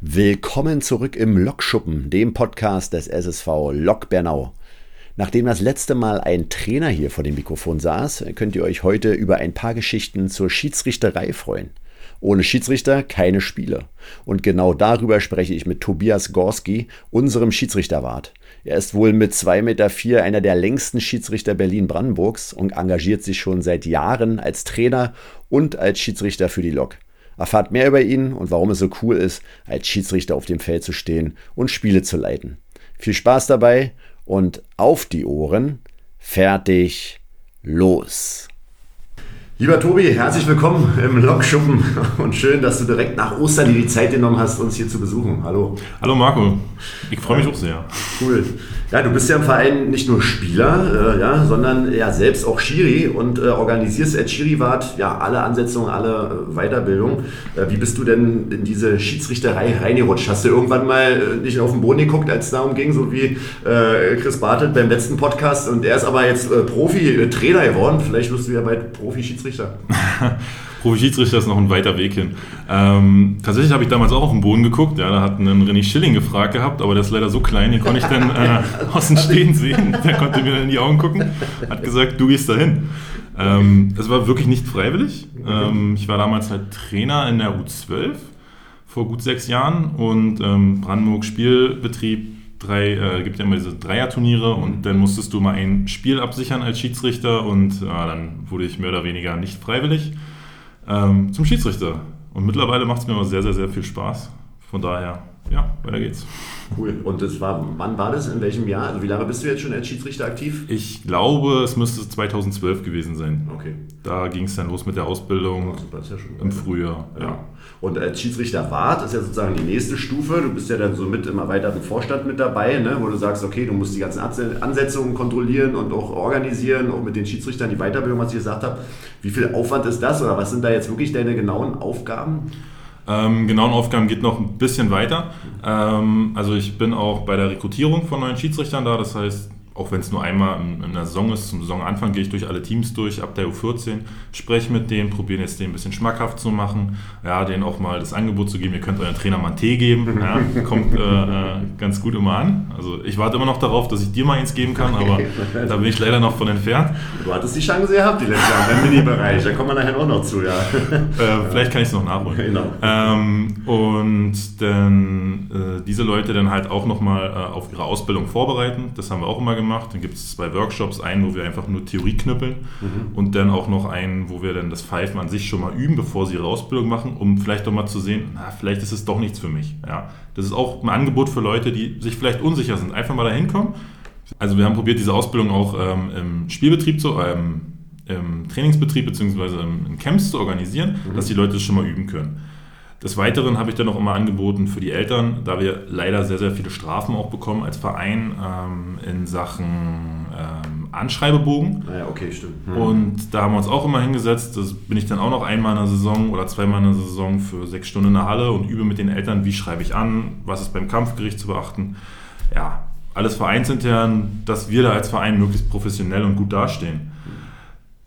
Willkommen zurück im Lokschuppen, dem Podcast des SSV Lok Bernau. Nachdem das letzte Mal ein Trainer hier vor dem Mikrofon saß, könnt ihr euch heute über ein paar Geschichten zur Schiedsrichterei freuen. Ohne Schiedsrichter keine Spiele. Und genau darüber spreche ich mit Tobias Gorski, unserem Schiedsrichterwart. Er ist wohl mit 2,4 Meter einer der längsten Schiedsrichter Berlin-Brandenburgs und engagiert sich schon seit Jahren als Trainer und als Schiedsrichter für die Lok. Erfahrt mehr über ihn und warum es so cool ist, als Schiedsrichter auf dem Feld zu stehen und Spiele zu leiten. Viel Spaß dabei und auf die Ohren. Fertig, los. Lieber Tobi, herzlich willkommen im Lokschuppen und schön, dass du direkt nach Ostern dir die Zeit genommen hast, uns hier zu besuchen. Hallo. Hallo Marco, ich freue mich auch sehr. Cool. Ja, du bist ja im Verein nicht nur Spieler, äh, ja, sondern ja selbst auch Schiri und äh, organisierst als Schiriwart ja alle Ansetzungen, alle äh, Weiterbildung. Äh, wie bist du denn in diese Schiedsrichterei reingerutscht? Hast du irgendwann mal äh, nicht auf den Boden geguckt, als es darum ging, so wie äh, Chris Bartelt beim letzten Podcast und er ist aber jetzt Profi-Trainer geworden. Vielleicht wirst du ja bald Profi-Schiedsrichter. Profi-Schiedsrichter ist noch ein weiter Weg hin. Ähm, tatsächlich habe ich damals auch auf den Boden geguckt. Ja, da hat einen René Schilling gefragt gehabt, aber der ist leider so klein, den konnte ich dann äh, aus dem Stehen sehen. Der konnte mir in die Augen gucken, hat gesagt, du gehst dahin. Ähm, es war wirklich nicht freiwillig. Ähm, ich war damals halt Trainer in der U12 vor gut sechs Jahren und ähm, Brandenburg Spielbetrieb drei, äh, gibt ja immer diese Dreierturniere und dann musstest du mal ein Spiel absichern als Schiedsrichter und äh, dann wurde ich mehr oder weniger nicht freiwillig ähm, zum Schiedsrichter. Und mittlerweile macht es mir immer sehr, sehr, sehr viel Spaß. Von daher, ja, weiter geht's. Cool. Und das war, wann war das? In welchem Jahr? Also wie lange bist du jetzt schon als Schiedsrichter aktiv? Ich glaube, es müsste 2012 gewesen sein. Okay. Da ging es dann los mit der Ausbildung oh, super, ja im Frühjahr. Ja. ja. Und als Schiedsrichter Wart ist ja sozusagen die nächste Stufe. Du bist ja dann so mit im erweiterten Vorstand mit dabei, ne? wo du sagst, okay, du musst die ganzen Ansetzungen kontrollieren und auch organisieren, auch mit den Schiedsrichtern die Weiterbildung, was ich gesagt habe. Wie viel Aufwand ist das oder was sind da jetzt wirklich deine genauen Aufgaben? Ähm, genauen Aufgaben geht noch ein bisschen weiter. Ähm, also ich bin auch bei der Rekrutierung von neuen Schiedsrichtern da. Das heißt, auch wenn es nur einmal in, in der Saison ist, zum Saisonanfang gehe ich durch alle Teams durch, ab der U14, spreche mit denen, probiere jetzt den ein bisschen schmackhaft zu machen, ja, denen auch mal das Angebot zu geben, ihr könnt euren Trainer mal einen Tee geben, ja, kommt äh, äh, ganz gut immer an. Also ich warte immer noch darauf, dass ich dir mal eins geben kann, aber da bin ich leider noch von entfernt. Du hattest die Chance gehabt, die letzte Jahr im Mini-Bereich, da kommen wir nachher auch noch zu, ja. Äh, vielleicht kann ich es noch nachholen. Genau. Ähm, und dann äh, diese Leute dann halt auch nochmal äh, auf ihre Ausbildung vorbereiten, das haben wir auch immer gemacht gemacht. Dann gibt es zwei Workshops, einen, wo wir einfach nur Theorie knüppeln mhm. und dann auch noch einen, wo wir dann das Pfeifen an sich schon mal üben, bevor sie ihre Ausbildung machen, um vielleicht doch mal zu sehen, na, vielleicht ist es doch nichts für mich. Ja, das ist auch ein Angebot für Leute, die sich vielleicht unsicher sind. Einfach mal da hinkommen. Also wir haben probiert, diese Ausbildung auch ähm, im Spielbetrieb zu, ähm, im Trainingsbetrieb bzw. in Camps zu organisieren, mhm. dass die Leute das schon mal üben können. Des Weiteren habe ich dann auch immer angeboten für die Eltern, da wir leider sehr, sehr viele Strafen auch bekommen als Verein ähm, in Sachen ähm, Anschreibebogen. Ah ja, okay, stimmt. Mhm. Und da haben wir uns auch immer hingesetzt. Das bin ich dann auch noch einmal in der Saison oder zweimal in der Saison für sechs Stunden in der Halle und übe mit den Eltern, wie schreibe ich an, was ist beim Kampfgericht zu beachten. Ja, alles vereinsintern, dass wir da als Verein möglichst professionell und gut dastehen.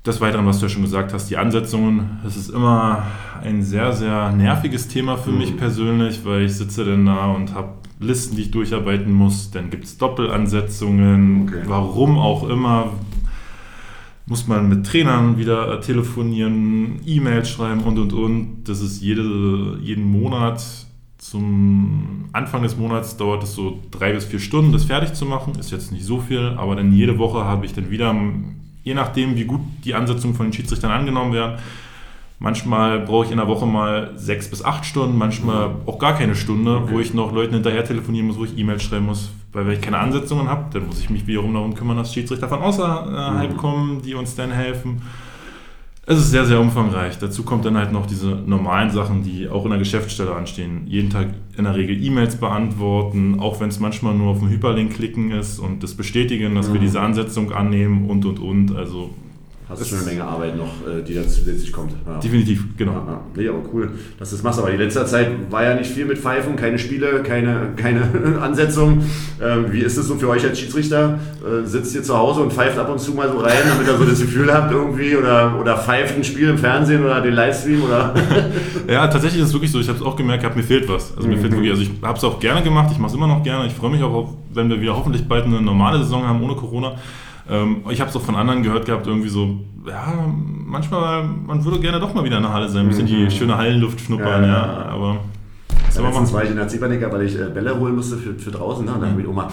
Des Weiteren, was du ja schon gesagt hast, die Ansetzungen, das ist immer ein sehr, sehr nerviges Thema für mhm. mich persönlich, weil ich sitze dann da und habe Listen, die ich durcharbeiten muss. Dann gibt es Doppelansetzungen, okay. warum auch immer. Muss man mit Trainern wieder telefonieren, E-Mails schreiben und und und. Das ist jede, jeden Monat zum Anfang des Monats dauert es so drei bis vier Stunden, das fertig zu machen. Ist jetzt nicht so viel, aber dann jede Woche habe ich dann wieder je nachdem, wie gut die Ansetzungen von den Schiedsrichtern angenommen werden. Manchmal brauche ich in der Woche mal sechs bis acht Stunden, manchmal auch gar keine Stunde, okay. wo ich noch Leuten hinterher telefonieren muss, wo ich E-Mails schreiben muss. Weil wenn ich keine Ansetzungen habe, dann muss ich mich wiederum darum kümmern, dass Schiedsrichter von außerhalb mhm. kommen, die uns dann helfen. Es ist sehr, sehr umfangreich. Dazu kommt dann halt noch diese normalen Sachen, die auch in der Geschäftsstelle anstehen. Jeden Tag in der Regel E-Mails beantworten, auch wenn es manchmal nur auf den Hyperlink klicken ist und das bestätigen, dass mhm. wir diese Ansetzung annehmen und und und. Also hast du schon eine Menge Arbeit noch, äh, die da zusätzlich kommt. Ja. Definitiv, genau. Ja, ja. Nee, aber cool, dass du das machst. Aber in letzter Zeit war ja nicht viel mit Pfeifen, keine Spiele, keine, keine Ansetzung. Ähm, wie ist es so für euch als Schiedsrichter? Äh, sitzt ihr zu Hause und pfeift ab und zu mal so rein, damit ihr so das Gefühl habt irgendwie oder, oder pfeift ein Spiel im Fernsehen oder den Livestream? Oder? ja, tatsächlich ist es wirklich so. Ich habe es auch gemerkt, hab, mir fehlt was. Also mir mhm. fehlt wirklich, also ich habe es auch gerne gemacht, ich mache es immer noch gerne. Ich freue mich auch, wenn wir wieder hoffentlich bald eine normale Saison haben ohne Corona. Ähm, ich habe es auch von anderen gehört gehabt, irgendwie so, ja, manchmal, man würde gerne doch mal wieder in der Halle sein, ein bisschen die mhm. schöne Hallenluft schnuppern, ja, ja, aber... Ja, letztens war ich in der Ziepernicker, weil ich äh, Bälle holen musste für, für draußen. Ne? Und dann habe ich Oma,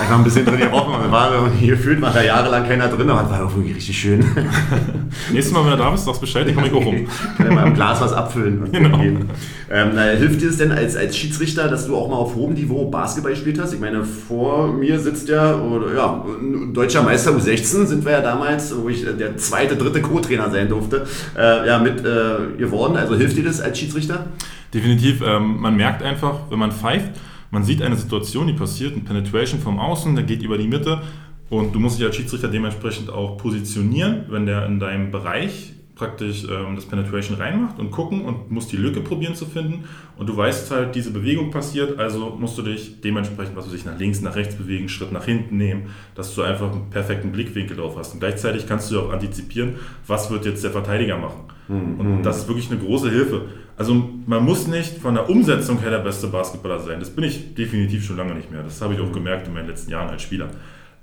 Einfach ein bisschen drin gebrochen und war hier fühlt man da jahrelang keiner drin, aber das war auch wirklich richtig schön. Nächstes Mal, wenn du da bist, sagst Bescheid, ich komme ich auch rum. Kann ja mal im Glas was abfüllen genau. Ähm, na, hilft dir das denn als, als Schiedsrichter, dass du auch mal auf hohem Niveau Basketball gespielt hast? Ich meine, vor mir sitzt ja, oder, ja, deutscher Meister U16 sind wir ja damals, wo ich äh, der zweite, dritte Co-Trainer sein durfte, äh, ja, mit äh, geworden. Also hilft dir das als Schiedsrichter? Definitiv. Ähm, man merkt einfach, wenn man pfeift, man sieht eine Situation, die passiert, ein Penetration vom Außen, der geht über die Mitte und du musst dich als Schiedsrichter dementsprechend auch positionieren, wenn der in deinem Bereich praktisch ähm, das Penetration reinmacht und gucken und musst die Lücke probieren zu finden. Und du weißt halt, diese Bewegung passiert, also musst du dich dementsprechend, was du dich nach links, nach rechts bewegen, Schritt nach hinten nehmen, dass du einfach einen perfekten Blickwinkel drauf hast. Und gleichzeitig kannst du auch antizipieren, was wird jetzt der Verteidiger machen. Mhm. Und das ist wirklich eine große Hilfe. Also man muss nicht von der Umsetzung her der beste Basketballer sein. Das bin ich definitiv schon lange nicht mehr. Das habe ich auch gemerkt in meinen letzten Jahren als Spieler.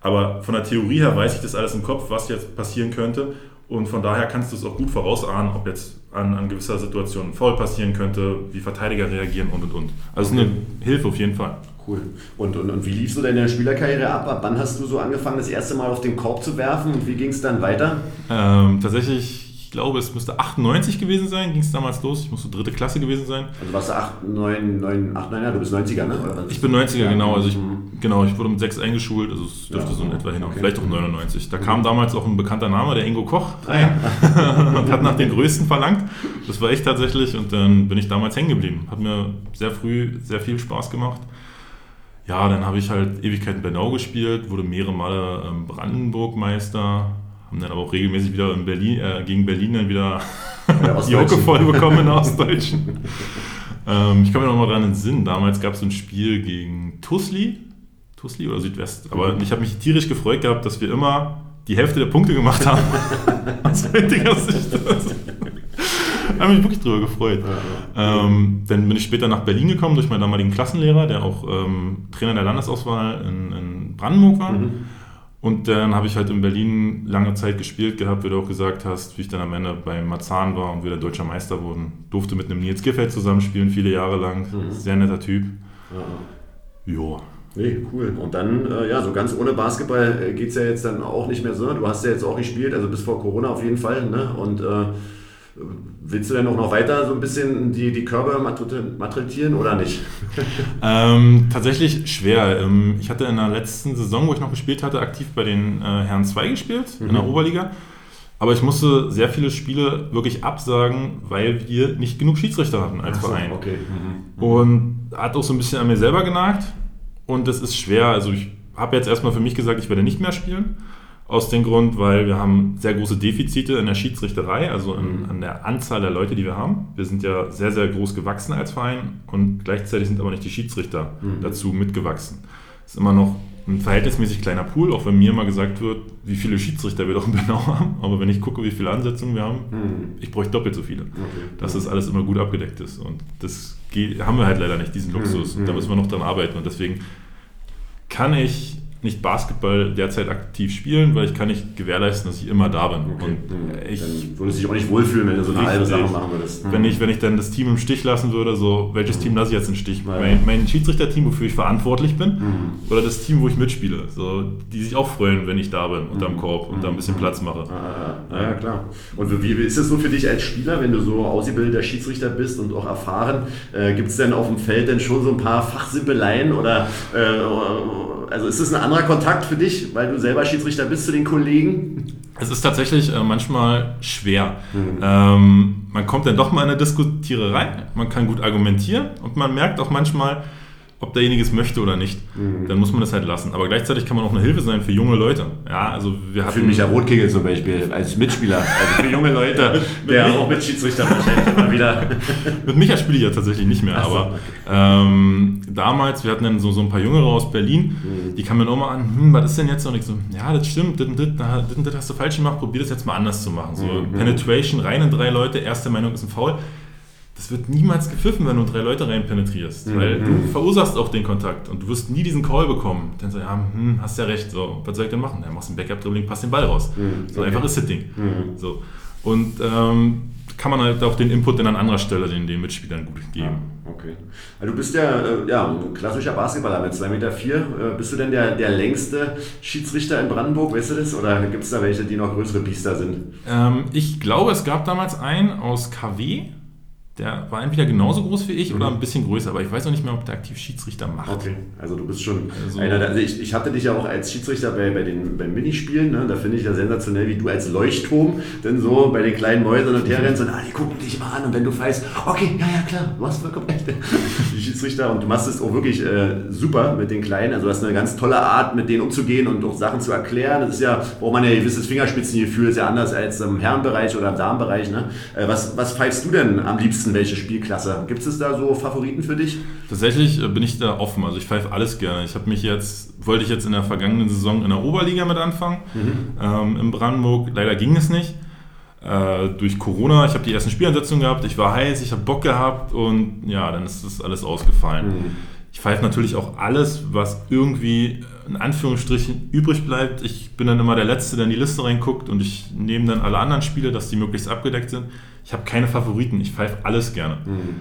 Aber von der Theorie her weiß ich das alles im Kopf, was jetzt passieren könnte. Und von daher kannst du es auch gut vorausahnen, ob jetzt an, an gewisser Situation ein Foul passieren könnte, wie Verteidiger reagieren und und und. Also okay. eine Hilfe auf jeden Fall. Cool. Und, und, und wie liefst du deine Spielerkarriere ab? Ab wann hast du so angefangen, das erste Mal auf den Korb zu werfen und wie ging es dann weiter? Ähm, tatsächlich ich glaube, es müsste 98 gewesen sein, ging es damals los. Ich musste dritte Klasse gewesen sein. Also warst du 8, 9, 9, 8, 9, ja, du bist 90er, ne? Oder ich bin 90er, ja. genau. Also ich, mhm. genau, ich wurde mit 6 eingeschult, also es dürfte ja, so in etwa hin, okay. vielleicht auch 99. Da mhm. kam damals auch ein bekannter Name, der Ingo Koch, rein und hat nach den Größten verlangt. Das war echt tatsächlich und dann bin ich damals hängen geblieben. Hat mir sehr früh sehr viel Spaß gemacht. Ja, dann habe ich halt Ewigkeiten Bernau gespielt, wurde mehrere Male ähm, Brandenburg-Meister, haben dann aber auch regelmäßig wieder in Berlin, äh, gegen Berlin dann wieder die Hocke voll bekommen in Ostdeutschen. ähm, ich komme mir noch mal dran in den Sinn, damals gab es ein Spiel gegen Tusli, Tusli oder Südwest, aber ich habe mich tierisch gefreut gehabt, dass wir immer die Hälfte der Punkte gemacht haben. Aus heutiger Sicht. Ich habe mich wirklich drüber gefreut. Ähm, dann bin ich später nach Berlin gekommen durch meinen damaligen Klassenlehrer, der auch ähm, Trainer der Landesauswahl in, in Brandenburg war. Mhm. Und dann habe ich halt in Berlin lange Zeit gespielt gehabt, wie du auch gesagt hast, wie ich dann am Ende bei Marzahn war und wieder deutscher Meister wurden. Durfte mit einem Nils Giffeld zusammenspielen, viele Jahre lang. Mhm. Sehr netter Typ. Ja. Jo. Nee, cool. Und dann, äh, ja, so ganz ohne Basketball äh, geht es ja jetzt dann auch nicht mehr so. Du hast ja jetzt auch gespielt, also bis vor Corona auf jeden Fall. Ne? Und äh, Willst du denn auch noch weiter so ein bisschen die, die Körper malträtieren oder nicht? ähm, tatsächlich schwer. Ähm, ich hatte in der letzten Saison, wo ich noch gespielt hatte, aktiv bei den äh, Herren 2 gespielt, mhm. in der mhm. Oberliga. Aber ich musste sehr viele Spiele wirklich absagen, weil wir nicht genug Schiedsrichter hatten als so, Verein. Okay. Mhm. Und hat auch so ein bisschen an mir selber genagt. Und das ist schwer. Also ich habe jetzt erstmal für mich gesagt, ich werde nicht mehr spielen. Aus dem Grund, weil wir haben sehr große Defizite in der Schiedsrichterei, also in, mhm. an der Anzahl der Leute, die wir haben. Wir sind ja sehr, sehr groß gewachsen als Verein und gleichzeitig sind aber nicht die Schiedsrichter mhm. dazu mitgewachsen. Es ist immer noch ein verhältnismäßig kleiner Pool, auch wenn mir mal gesagt wird, wie viele Schiedsrichter wir doch in Bernau haben. Aber wenn ich gucke, wie viele Ansetzungen wir haben, mhm. ich bräuchte doppelt so viele. Okay. Dass das alles immer gut abgedeckt ist. Und das geht, haben wir halt leider nicht, diesen Luxus. Und da mhm. müssen wir noch dran arbeiten. Und deswegen kann ich nicht Basketball derzeit aktiv spielen, weil ich kann nicht gewährleisten, dass ich immer da bin. Okay. Und ich dann würdest dich auch nicht wohlfühlen, wenn du so eine halbe Sache machen würdest. Wenn ich, wenn ich dann das Team im Stich lassen würde, so welches mhm. Team lasse ich jetzt im Stich? Mein, mein Schiedsrichterteam, wofür ich verantwortlich bin, mhm. oder das Team, wo ich mitspiele, so, die sich auch freuen, wenn ich da bin, unterm mhm. Korb und da ein bisschen mhm. Platz mache. Ah, ja, klar. Und wie ist es so für dich als Spieler, wenn du so ausgebildeter Schiedsrichter bist und auch erfahren? Äh, Gibt es denn auf dem Feld denn schon so ein paar Fachsimpeleien oder äh, also ist es ein anderer Kontakt für dich, weil du selber Schiedsrichter bist zu den Kollegen? Es ist tatsächlich äh, manchmal schwer. Mhm. Ähm, man kommt dann doch mal in eine Diskutiererei, man kann gut argumentieren und man merkt auch manchmal, ob derjenige es möchte oder nicht. Mhm. Dann muss man das halt lassen. Aber gleichzeitig kann man auch eine Hilfe sein für junge Leute. Ja, also wir hatten für Micha Rotkegel zum Beispiel als Mitspieler, also für junge Leute, der auch mit Schiedsrichter wahrscheinlich immer wieder. mit Micha spiele ich ja tatsächlich nicht mehr, so, aber okay. ähm, damals, wir hatten dann so, so ein paar Jüngere aus Berlin, mhm. die kamen dann auch mal an, hm, was ist denn jetzt? Und ich so, ja, das stimmt, das, das, das, das hast du falsch gemacht, probier das jetzt mal anders zu machen. So mhm. Penetration, rein in drei Leute, erste Meinung ist ein Foul das wird niemals gepfiffen, wenn du drei Leute rein penetrierst, mhm. weil du verursachst auch den Kontakt und du wirst nie diesen Call bekommen. Dann so, ja, hm, hast ja recht, so, was soll ich denn machen? Ja, machst ein Backup-Dribbling, passt den Ball raus. Mhm. So okay. einfach ist das Ding. Mhm. So. Und ähm, kann man halt auch den Input dann an anderer Stelle den, den Mitspielern gut geben. Ja, okay. Also du bist ja, äh, ja ein klassischer Basketballer mit 2,4 Meter. Vier. Äh, bist du denn der, der längste Schiedsrichter in Brandenburg, weißt du das? Oder gibt es da welche, die noch größere Biester sind? Ähm, ich glaube, es gab damals einen aus KW der war entweder genauso groß wie ich mhm. oder ein bisschen größer, aber ich weiß noch nicht mehr, ob der aktiv Schiedsrichter macht. Okay, also du bist schon also, einer, also ich, ich hatte dich ja auch als Schiedsrichter bei, bei den beim Minispielen, ne? da finde ich ja sensationell, wie du als Leuchtturm denn so bei den kleinen Mäusern und herrennst und ah, die gucken dich mal an und wenn du weißt, okay, ja, ja, klar, du hast vollkommen recht, die Schiedsrichter und du machst es auch wirklich äh, super mit den Kleinen, also du hast eine ganz tolle Art, mit denen umzugehen und auch Sachen zu erklären, das ist ja, braucht man ja ein gewisses Fingerspitzengefühl, ist ja anders als im Herrenbereich oder im Damenbereich, ne? Äh, was, was pfeifst du denn am liebsten wissen, welche Spielklasse. Gibt es da so Favoriten für dich? Tatsächlich äh, bin ich da offen. Also ich pfeife alles gerne. Ich habe mich jetzt, wollte ich jetzt in der vergangenen Saison in der Oberliga mit anfangen. Mhm. Ähm, in Brandenburg. Leider ging es nicht. Äh, durch Corona, ich habe die ersten Spielansetzungen gehabt, ich war heiß, ich habe Bock gehabt und ja, dann ist das alles ausgefallen. Mhm. Ich pfeife natürlich auch alles, was irgendwie in Anführungsstrichen übrig bleibt. Ich bin dann immer der Letzte, der in die Liste reinguckt und ich nehme dann alle anderen Spiele, dass die möglichst abgedeckt sind. Ich habe keine Favoriten, ich pfeife alles gerne. Mhm.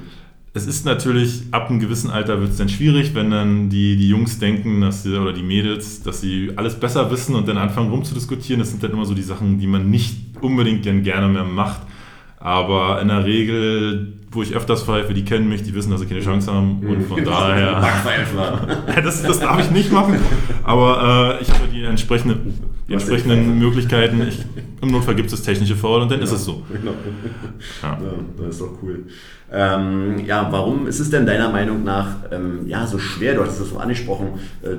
Es ist natürlich, ab einem gewissen Alter wird es dann schwierig, wenn dann die, die Jungs denken, dass sie, oder die Mädels, dass sie alles besser wissen und dann anfangen rumzudiskutieren. Das sind dann immer so die Sachen, die man nicht unbedingt gerne mehr macht. Aber in der Regel, wo ich öfters pfeife, die kennen mich, die wissen, dass sie keine Chance haben. Und von genau. daher. das, das darf ich nicht machen. Aber äh, ich habe die entsprechenden, die entsprechenden Möglichkeiten. Ich, Im Notfall gibt es technische Foul und dann genau. ist es so. Genau. Ja. ja. das ist doch cool. Ähm, ja, warum ist es denn deiner Meinung nach ähm, ja, so schwer, du hast das so angesprochen, äh,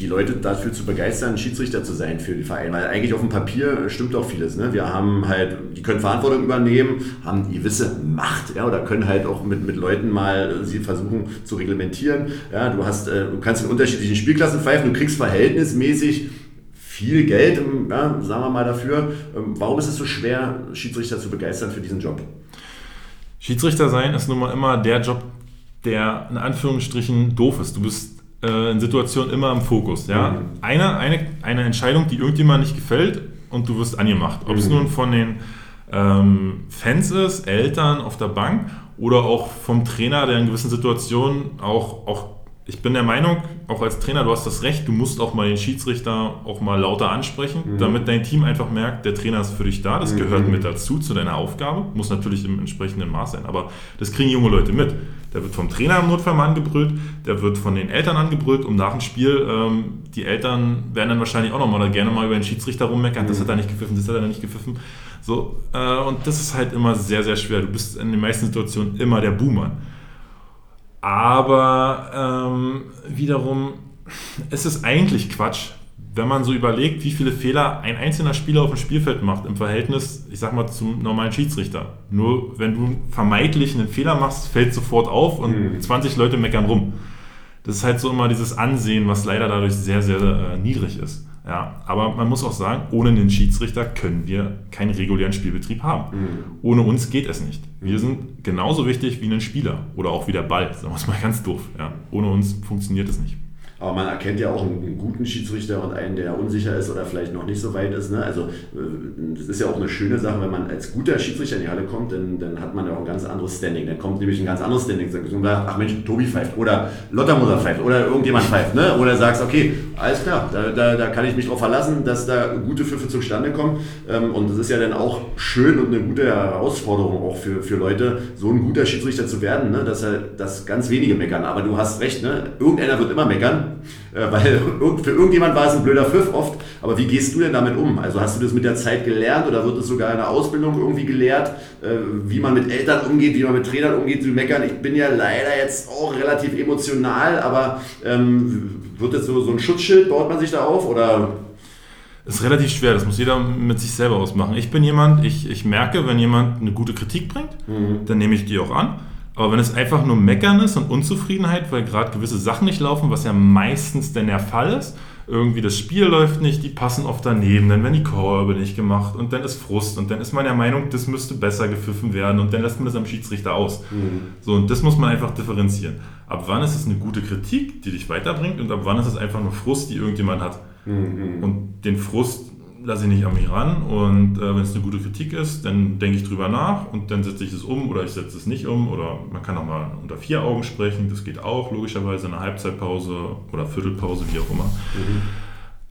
die Leute dafür zu begeistern, Schiedsrichter zu sein für die Vereine. Weil eigentlich auf dem Papier stimmt auch vieles. Ne? Wir haben halt, die können Verantwortung übernehmen, haben die gewisse Macht, ja, oder können halt auch mit, mit Leuten mal sie versuchen zu reglementieren. Ja, du hast, äh, du kannst in unterschiedlichen Spielklassen pfeifen, du kriegst verhältnismäßig viel Geld, ja, sagen wir mal dafür. Ähm, warum ist es so schwer, Schiedsrichter zu begeistern für diesen Job? Schiedsrichter sein ist nun mal immer der Job, der in Anführungsstrichen doof ist. Du bist äh, in Situationen immer im Fokus. Ja? Mhm. Eine, eine, eine Entscheidung, die irgendjemand nicht gefällt und du wirst angemacht. Ob mhm. es nun von den ähm, Fans ist, Eltern auf der Bank oder auch vom Trainer, der in gewissen Situationen auch, auch ich bin der Meinung, auch als Trainer, du hast das Recht, du musst auch mal den Schiedsrichter auch mal lauter ansprechen, mhm. damit dein Team einfach merkt, der Trainer ist für dich da, das mhm. gehört mit dazu, zu deiner Aufgabe, muss natürlich im entsprechenden Maß sein, aber das kriegen junge Leute mit. Der wird vom Trainer im Notfall mal angebrüllt, der wird von den Eltern angebrüllt, um nach dem Spiel, ähm, die Eltern werden dann wahrscheinlich auch nochmal gerne mal über den Schiedsrichter rummeckern, mhm. das hat er nicht gepfiffen, das hat er nicht gepfiffen. So, äh, und das ist halt immer sehr, sehr schwer. Du bist in den meisten Situationen immer der Boomer. Aber ähm, wiederum ist es eigentlich Quatsch, wenn man so überlegt, wie viele Fehler ein einzelner Spieler auf dem Spielfeld macht im Verhältnis, ich sag mal, zum normalen Schiedsrichter. Nur wenn du vermeintlich einen Fehler machst, fällt sofort auf und mhm. 20 Leute meckern rum. Das ist halt so immer dieses Ansehen, was leider dadurch sehr, sehr äh, niedrig ist. Ja, aber man muss auch sagen, ohne einen Schiedsrichter können wir keinen regulären Spielbetrieb haben. Mhm. Ohne uns geht es nicht. Wir sind genauso wichtig wie ein Spieler oder auch wie der Ball, sagen wir es mal ganz doof. Ja, ohne uns funktioniert es nicht. Aber man erkennt ja auch einen, guten Schiedsrichter und einen, der unsicher ist oder vielleicht noch nicht so weit ist. Ne? Also äh, das ist ja auch eine schöne Sache, wenn man als guter Schiedsrichter in die Halle kommt, dann, dann hat man ja auch ein ganz anderes Standing. Dann kommt nämlich ein ganz anderes Standing. Ach Mensch, Tobi pfeift oder Lottermoser pfeift oder irgendjemand pfeift. Ne? Oder sagst, okay, alles klar, da, da, da kann ich mich darauf verlassen, dass da gute Pfiffe zustande kommen. Ähm, und das ist ja dann auch schön und eine gute Herausforderung auch für, für Leute, so ein guter Schiedsrichter zu werden, ne? dass, dass ganz wenige meckern. Aber du hast recht, ne? irgendeiner wird immer meckern Äh, weil für irgendjemand war es ein blöder Pfiff oft. Aber wie gehst du denn damit um? Also hast du das mit der Zeit gelernt oder wird es sogar in der Ausbildung irgendwie gelehrt, äh, wie man mit Eltern umgeht, wie man mit Trainern umgeht? Du meckern, ich bin ja leider jetzt auch relativ emotional, aber ähm, wird das so, so ein Schutzschild, baut man sich da auf oder das ist relativ schwer, das muss jeder mit sich selber ausmachen. Ich bin jemand, ich, ich merke, wenn jemand eine gute Kritik bringt, mhm. dann nehme ich die auch an. Aber wenn es einfach nur Meckern ist und Unzufriedenheit, weil gerade gewisse Sachen nicht laufen, was ja meistens denn der Fall ist, irgendwie das Spiel läuft nicht, die passen oft daneben, dann werden die Korbe nicht gemacht und dann ist Frust und dann ist man der Meinung, das müsste besser gepfiffen werden und dann lässt man das am Schiedsrichter aus. Mhm. So, und das muss man einfach differenzieren. Ab wann ist es eine gute Kritik, die dich weiterbringt und ab wann ist es einfach nur Frust, die irgendjemand hat. Mhm. Und den Frust lasse ich nicht an mich ran und äh, wenn es eine gute Kritik ist, dann denke ich drüber nach und dann setze ich es um oder ich setze es nicht um oder man kann auch mal unter vier Augen sprechen, das geht auch logischerweise in einer Halbzeitpause oder Viertelpause, wie auch immer. Mhm.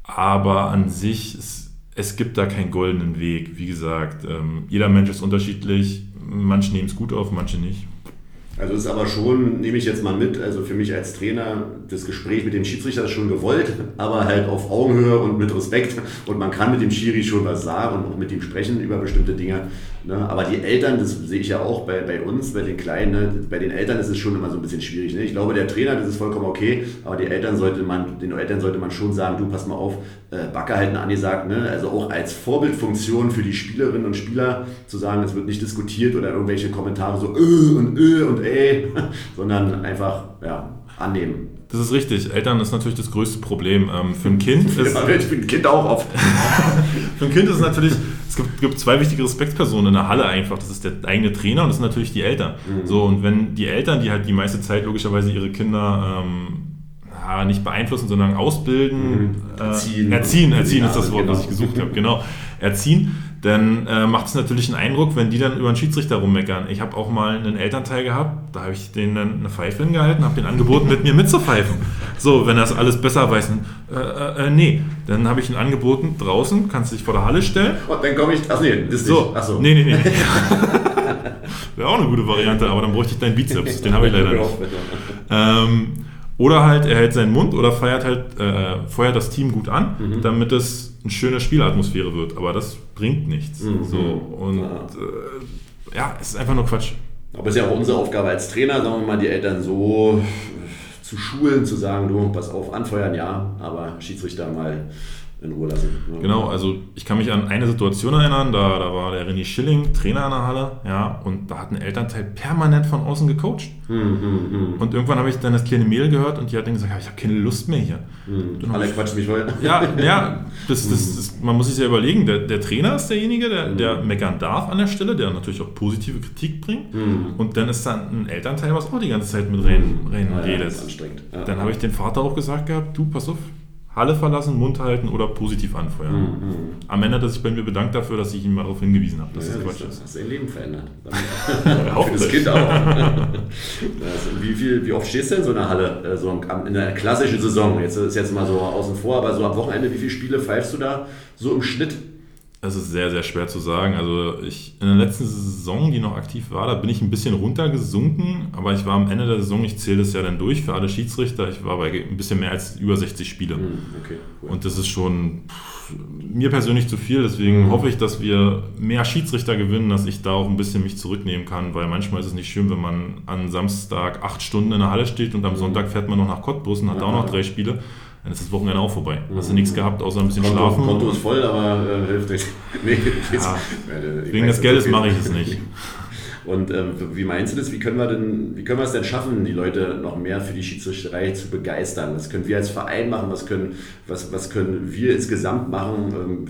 Aber an sich, es, es gibt da keinen goldenen Weg. Wie gesagt, ähm, jeder Mensch ist unterschiedlich, manche nehmen es gut auf, manche nicht. Also ist aber schon, nehme ich jetzt mal mit, also für mich als Trainer, das Gespräch mit dem Schiedsrichter ist schon gewollt, aber halt auf Augenhöhe und mit Respekt. Und man kann mit dem Schiri schon was sagen und auch mit ihm sprechen über bestimmte Dinge. Ne? Aber die Eltern, das sehe ich ja auch bei, bei uns, bei den Kleinen, ne? bei den Eltern ist es schon immer so ein bisschen schwierig. Ne? Ich glaube, der Trainer, das ist vollkommen okay, aber die Eltern sollte man, den Eltern sollte man schon sagen, du pass mal auf, äh, Backe halten angesagt, ne? also auch als Vorbildfunktion für die Spielerinnen und Spieler zu sagen, es wird nicht diskutiert oder irgendwelche Kommentare so äh und äh und ey, sondern einfach ja, annehmen. Das ist richtig. Eltern ist natürlich das größte Problem. Ähm, für ein Kind ist. Ja, ich bin ein Kind auch oft. für ein Kind ist es natürlich, es gibt, gibt, zwei wichtige Respektspersonen in der Halle einfach. Das ist der eigene Trainer und das sind natürlich die Eltern. Mhm. So, und wenn die Eltern, die halt die meiste Zeit logischerweise ihre Kinder ähm, nicht beeinflussen, sondern ausbilden, mhm. erziehen. Äh, erziehen, erziehen ist das Wort, genau. was ich gesucht habe, genau. Erziehen dann äh, macht es natürlich einen Eindruck, wenn die dann über einen Schiedsrichter rummeckern. Ich habe auch mal einen Elternteil gehabt, da habe ich denen dann eine Pfeife hingehalten, habe den angeboten, mit mir mitzupfeifen. So, wenn er das alles besser weiß, äh, äh, äh, nee. Dann habe ich ihn angeboten, draußen, kannst du dich vor der Halle stellen. Und dann komme ich, ach nee, das ist so, nicht. Ach so. Nee, nee, nee. Wäre auch eine gute Variante, aber dann bräuchte ich deinen Bizeps, den habe ich leider nicht. Ähm, oder halt, er hält seinen Mund oder feiert halt, äh, feuert das Team gut an, mhm. damit es eine schöne Spielatmosphäre wird. Aber das bringt nichts. Mhm. So, und ja. Äh, ja, es ist einfach nur Quatsch. Aber es ist ja auch unsere Aufgabe als Trainer, sagen wir mal, die Eltern so zu schulen, zu sagen, du, pass auf, anfeuern, ja, aber Schiedsrichter mal in Ruhe lassen. Ja. Genau, also ich kann mich an eine Situation erinnern, da, da war der René Schilling Trainer in der Halle, ja, und da hat ein Elternteil permanent von außen gecoacht. Hm, hm, hm. Und irgendwann habe ich dann das kleine Mail gehört und die hat dann gesagt, ich habe keine Lust mehr hier. Hm. Alle quatschen mich voll. Ja, ja das, das, das, man muss sich ja überlegen, der, der Trainer ist derjenige, der, der meckern darf an der Stelle, der natürlich auch positive Kritik bringt. Und dann ist dann ein Elternteil, was auch die ganze Zeit mit rein, rein ja, redet. Ja, dann habe ich dem Vater auch gesagt gehabt, du, pass auf, Halle verlassen, Mund halten oder positiv anfeuern. Mhm. Am Ende hat er sich bei mir bedankt dafür, dass ich ihn mal darauf hingewiesen habe, dass ja, das Quatsch ist. Hast sein Leben verändert. Für das Kind auch. wie, viel, wie oft stehst du in so einer Halle, äh, so in einer klassischen Saison? Jetzt ist jetzt mal so außen vor, aber so am Wochenende, wie viele Spiele pfeifst du da so im Schnitt? Es ist sehr, sehr schwer zu sagen. Also ich in der letzten Saison, die noch aktiv war, da bin ich ein bisschen runtergesunken, aber ich war am Ende der Saison, ich zähle das ja dann durch für alle Schiedsrichter, ich war bei ein bisschen mehr als über 60 Spiele. Hm, okay, cool. Und das ist schon mir persönlich zu viel, deswegen mhm. hoffe ich, dass wir mehr Schiedsrichter gewinnen, dass ich da auch ein bisschen mich zurücknehmen kann, weil manchmal ist es nicht schön, wenn man an Samstag acht Stunden in der Halle steht und am hm. Sonntag fährt man noch nach Cottbus und hat ja, auch noch drei Spiele dann ist das Wochenende auch vorbei. Mhm. Hast du nichts gehabt, außer ein bisschen Konto, schlafen. Konto ist voll, aber äh, hilft nicht. nee, ja, wegen des Geldes mache ich es nicht. Und äh, wie meinst du das? Wie können wir denn, wie können wir es denn schaffen, die Leute noch mehr für die Schiedsrichterei zu begeistern? Was können wir als Verein machen? Was können, was, was können wir insgesamt machen? Ähm,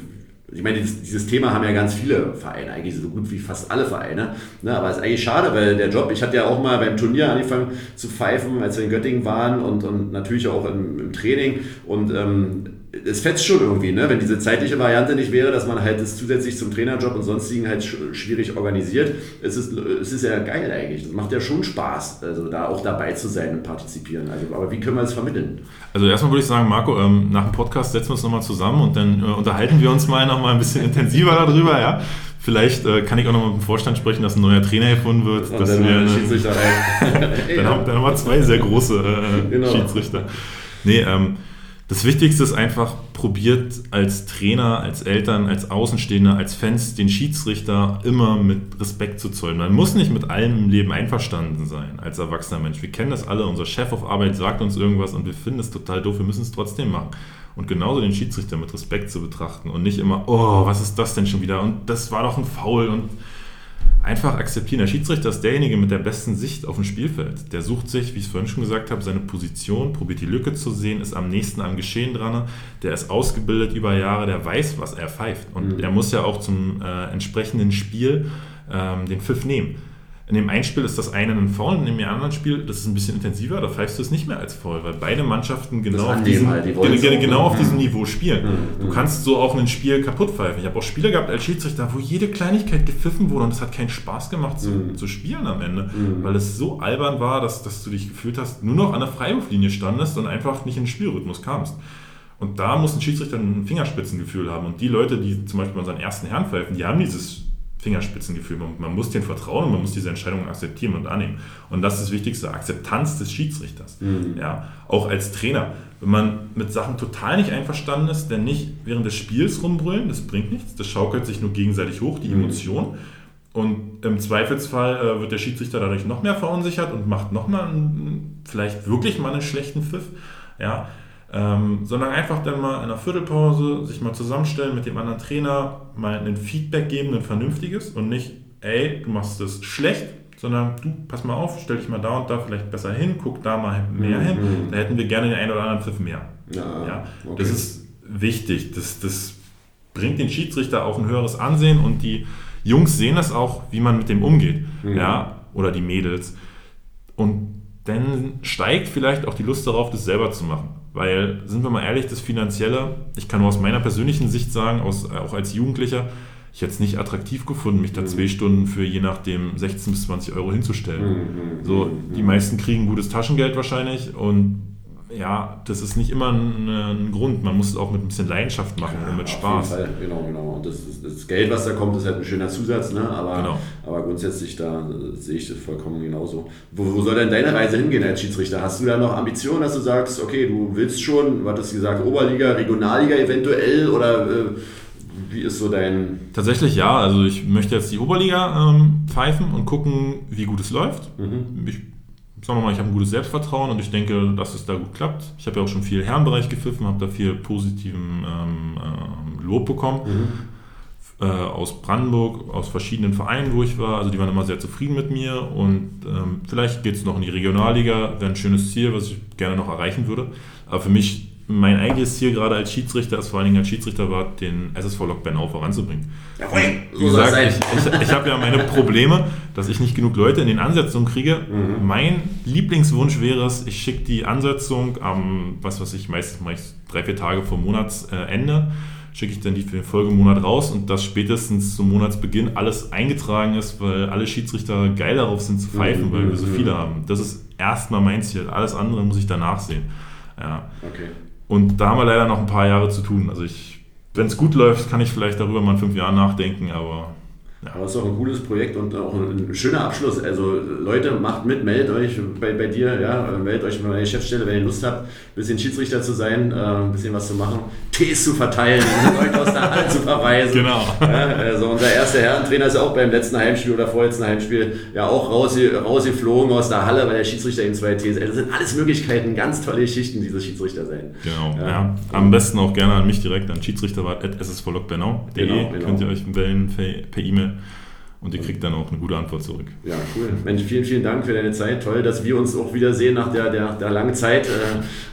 ich meine, dieses, Thema haben ja ganz viele Vereine, eigentlich so gut wie fast alle Vereine. Ne? Aber es ist eigentlich schade, weil der Job, ich hatte ja auch mal beim Turnier angefangen zu pfeifen, als wir in Göttingen waren und, und natürlich auch im, im Training. Und ähm, es fetzt schon irgendwie, ne? wenn diese zeitliche Variante nicht wäre, dass man halt das zusätzlich zum Trainerjob und sonstigen halt schwierig organisiert. Es ist, es ist ja geil eigentlich. Das macht ja schon Spaß, also da auch dabei zu sein und partizipieren. Also, aber wie können wir das vermitteln? Also erstmal würde ich sagen, Marco, ähm, nach dem Podcast setzen wir uns nochmal zusammen und dann äh, unterhalten wir uns mal nochmal ein bisschen intensiver darüber, ja. Vielleicht äh, kann ich auch noch mit dem Vorstand sprechen, dass ein neuer Trainer erfunden wird. Und dass dann wir, Schiedsrichter dann, haben, dann haben wir zwei sehr große äh, genau. Schiedsrichter. Nee, ähm, das Wichtigste ist einfach, probiert als Trainer, als Eltern, als Außenstehender, als Fans den Schiedsrichter immer mit Respekt zu zollen. Man muss nicht mit allem im Leben einverstanden sein als erwachsener Mensch. Wir kennen das alle, unser Chef auf Arbeit sagt uns irgendwas und wir finden es total doof, wir müssen es trotzdem machen. Und genauso den Schiedsrichter mit Respekt zu betrachten und nicht immer, oh, was ist das denn schon wieder? Und das war doch ein Foul und einfach akzeptieren. Der Schiedsrichter ist derjenige mit der besten Sicht auf dem Spielfeld. Der sucht sich, wie ich es vorhin schon gesagt habe, seine Position, probiert die Lücke zu sehen, ist am nächsten am Geschehen dran. Der ist ausgebildet über Jahre, der weiß, was er pfeift. Und mhm. er muss ja auch zum äh, entsprechenden Spiel ähm, den Pfiff nehmen. In dem einen Spiel ist das eine ein Foul, in dem anderen Spiel, das ist ein bisschen intensiver, da pfeifst du es nicht mehr als Foul, weil beide Mannschaften genau auf diesem, halt, die genau auf diesem Niveau spielen. Mhm. Du kannst so auch ein Spiel kaputt pfeifen. Ich habe auch Spiele gehabt als Schiedsrichter, wo jede Kleinigkeit gepfiffen wurde und es hat keinen Spaß gemacht zu, mhm. zu spielen am Ende, mhm. weil es so albern war, dass, dass du dich gefühlt hast, nur noch an der Freiwurflinie standest und einfach nicht in den Spielrhythmus kamst. Und da muss ein Schiedsrichter ein Fingerspitzengefühl haben. Und die Leute, die zum Beispiel unseren ersten Herrn pfeifen, die haben dieses Fingerspitzengefühl. Man, man muss den vertrauen und man muss diese Entscheidung akzeptieren und annehmen. Und das ist das Wichtigste, Akzeptanz des Schiedsrichters. Mhm. Ja, auch als Trainer. Wenn man mit Sachen total nicht einverstanden ist, dann nicht während des Spiels rumbrüllen, das bringt nichts. Das schaukelt sich nur gegenseitig hoch, die mhm. Emotion. Und im Zweifelsfall äh, wird der Schiedsrichter dadurch noch mehr verunsichert und macht nochmal vielleicht wirklich mal einen schlechten Pfiff. Ja, ähm, sondern einfach dann mal in einer Viertelpause sich mal zusammenstellen mit dem anderen Trainer, mal ein Feedback geben, ein vernünftiges und nicht, ey, du machst das schlecht, sondern du, pass mal auf, stell dich mal da und da vielleicht besser hin, guck da mal mehr mhm. hin, da hätten wir gerne den einen oder anderen Pfiff mehr. Ja, ja okay. Das ist wichtig, das, das bringt den Schiedsrichter auch ein höheres Ansehen und die Jungs sehen das auch, wie man mit dem umgeht, mhm. ja, oder die Mädels. Und dann steigt vielleicht auch die Lust darauf, das selber zu machen. Weil, sind wir mal ehrlich, das Finanzielle, ich kann nur aus meiner persönlichen Sicht sagen, aus, auch als Jugendlicher, ich hätte es nicht attraktiv gefunden, mich da mhm. zwei Stunden für je nachdem 16 bis 20 Euro hinzustellen. Mhm. So, die meisten kriegen gutes Taschengeld wahrscheinlich und ja, das ist nicht immer ein, ein, Grund. Man muss es auch mit ein bisschen Leidenschaft machen ja, und mit Spaß. Fall. Genau, genau. Und das, das, Geld, was da kommt, ist halt ein schöner Zusatz, ne? aber, genau. aber grundsätzlich da sehe ich das vollkommen genauso. Wo, wo soll denn deine Reise hingehen als Schiedsrichter? Hast du da noch Ambitionen, dass du sagst, okay, du willst schon, was hast du gesagt, Oberliga, Regionalliga eventuell oder äh, wie ist so dein. Tatsächlich ja, also ich möchte jetzt die Oberliga ähm, pfeifen und gucken, wie gut es läuft. Mhm. Ich sagen wir mal, ich habe ein gutes Selbstvertrauen und ich denke, dass es da gut klappt. Ich habe ja auch schon viel Herrenbereich gepfiffen, habe da viel positiven ähm, äh, Lob bekommen. Mhm. Äh, aus Brandenburg, aus verschiedenen Vereinen, wo ich war. Also die waren immer sehr zufrieden mit mir und ähm, vielleicht geht es noch in die Regionalliga, wäre ein schönes Ziel, was ich gerne noch erreichen würde. Aber für mich mein eigentliches Ziel gerade als Schiedsrichter, als vor allen Dingen als Schiedsrichter war, den SSV Lok Bernau voranzubringen. Jawohl, wie gesagt, ich, ich, ich habe ja meine Probleme, dass ich nicht genug Leute in den Ansetzungen kriege. Mhm. Mein Lieblingswunsch wäre es, ich schicke die Ansetzung am, was weiß ich, meistens mache ich drei, vier Tage vor Monatsende, schicke ich dann die für den Folgemonat raus und dass spätestens zum Monatsbeginn alles eingetragen ist, weil alle Schiedsrichter geil darauf sind zu pfeifen, mhm. weil wir so mhm. viele haben. Das ist erstmal mein Ziel. Alles andere muss ich danach sehen. Ja. Okay. Und da haben wir leider noch ein paar Jahre zu tun. Also ich, wenn es gut läuft, kann ich vielleicht darüber mal in fünf Jahren nachdenken, aber ja. Aber es ist auch ein cooles Projekt und auch ein schöner Abschluss. Also Leute, macht mit, meldet euch bei, bei dir, ja, meldet euch bei meiner Geschäftsstelle, wenn ihr Lust habt, ein bisschen Schiedsrichter zu sein, äh, ein bisschen was zu machen, Tees zu verteilen, Leute aus der Halle zu verweisen. Genau. Ja, also unser erster Herrentrainer ist auch beim letzten Heimspiel oder vorletzten Heimspiel ja auch rausge rausgeflogen aus der Halle, weil der Schiedsrichter ihm zwei Tees. Also das sind alles Möglichkeiten, ganz tolle Geschichten, dieses Schiedsrichter sein. Genau, ja. ja. Am besten auch gerne an mich direkt, an schiedsrichterwart.ssvlog.bernau.de genau, genau. könnt ihr euch wählen per E-Mail. Und ihr kriegt dann auch eine gute Antwort zurück. Ja, cool. Mensch, vielen, vielen Dank für deine Zeit. Toll, dass wir uns auch wiedersehen nach der, der, der langen Zeit.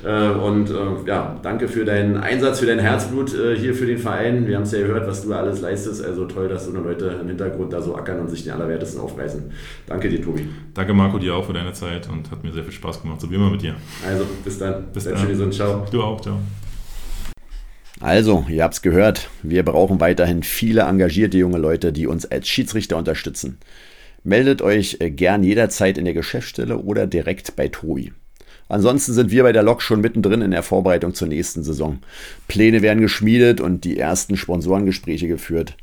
Äh, äh, und äh, ja, danke für deinen Einsatz, für dein Herzblut hier für den Verein. Wir haben es ja gehört, was du alles leistest. Also toll, dass so eine Leute im Hintergrund da so ackern und sich den Allerwertesten aufreißen. Danke dir, Tobi. Danke, Marco, dir auch für deine Zeit und hat mir sehr viel Spaß gemacht. So wie immer mit dir. Also, bis dann. Bis Bleib dann. Schön gesund. Ciao. Du auch. Ciao. Also, ihr habt es gehört, wir brauchen weiterhin viele engagierte junge Leute, die uns als Schiedsrichter unterstützen. Meldet euch äh, gern jederzeit in der Geschäftsstelle oder direkt bei Tobi. Ansonsten sind wir bei der Lok schon mittendrin in der Vorbereitung zur nächsten Saison. Pläne werden geschmiedet und die ersten Sponsorengespräche geführt.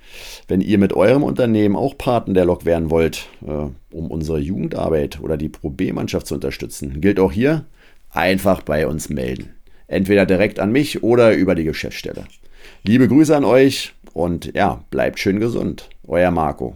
Wenn ihr mit eurem Unternehmen auch Partner der Lok werden wollt, äh, um unsere Jugendarbeit oder die Pro B-Mannschaft zu unterstützen, gilt auch hier einfach bei uns melden. Entweder direkt an mich oder über die Geschäftsstelle. Liebe Grüße an euch und ja, bleibt schön gesund. Euer Marco.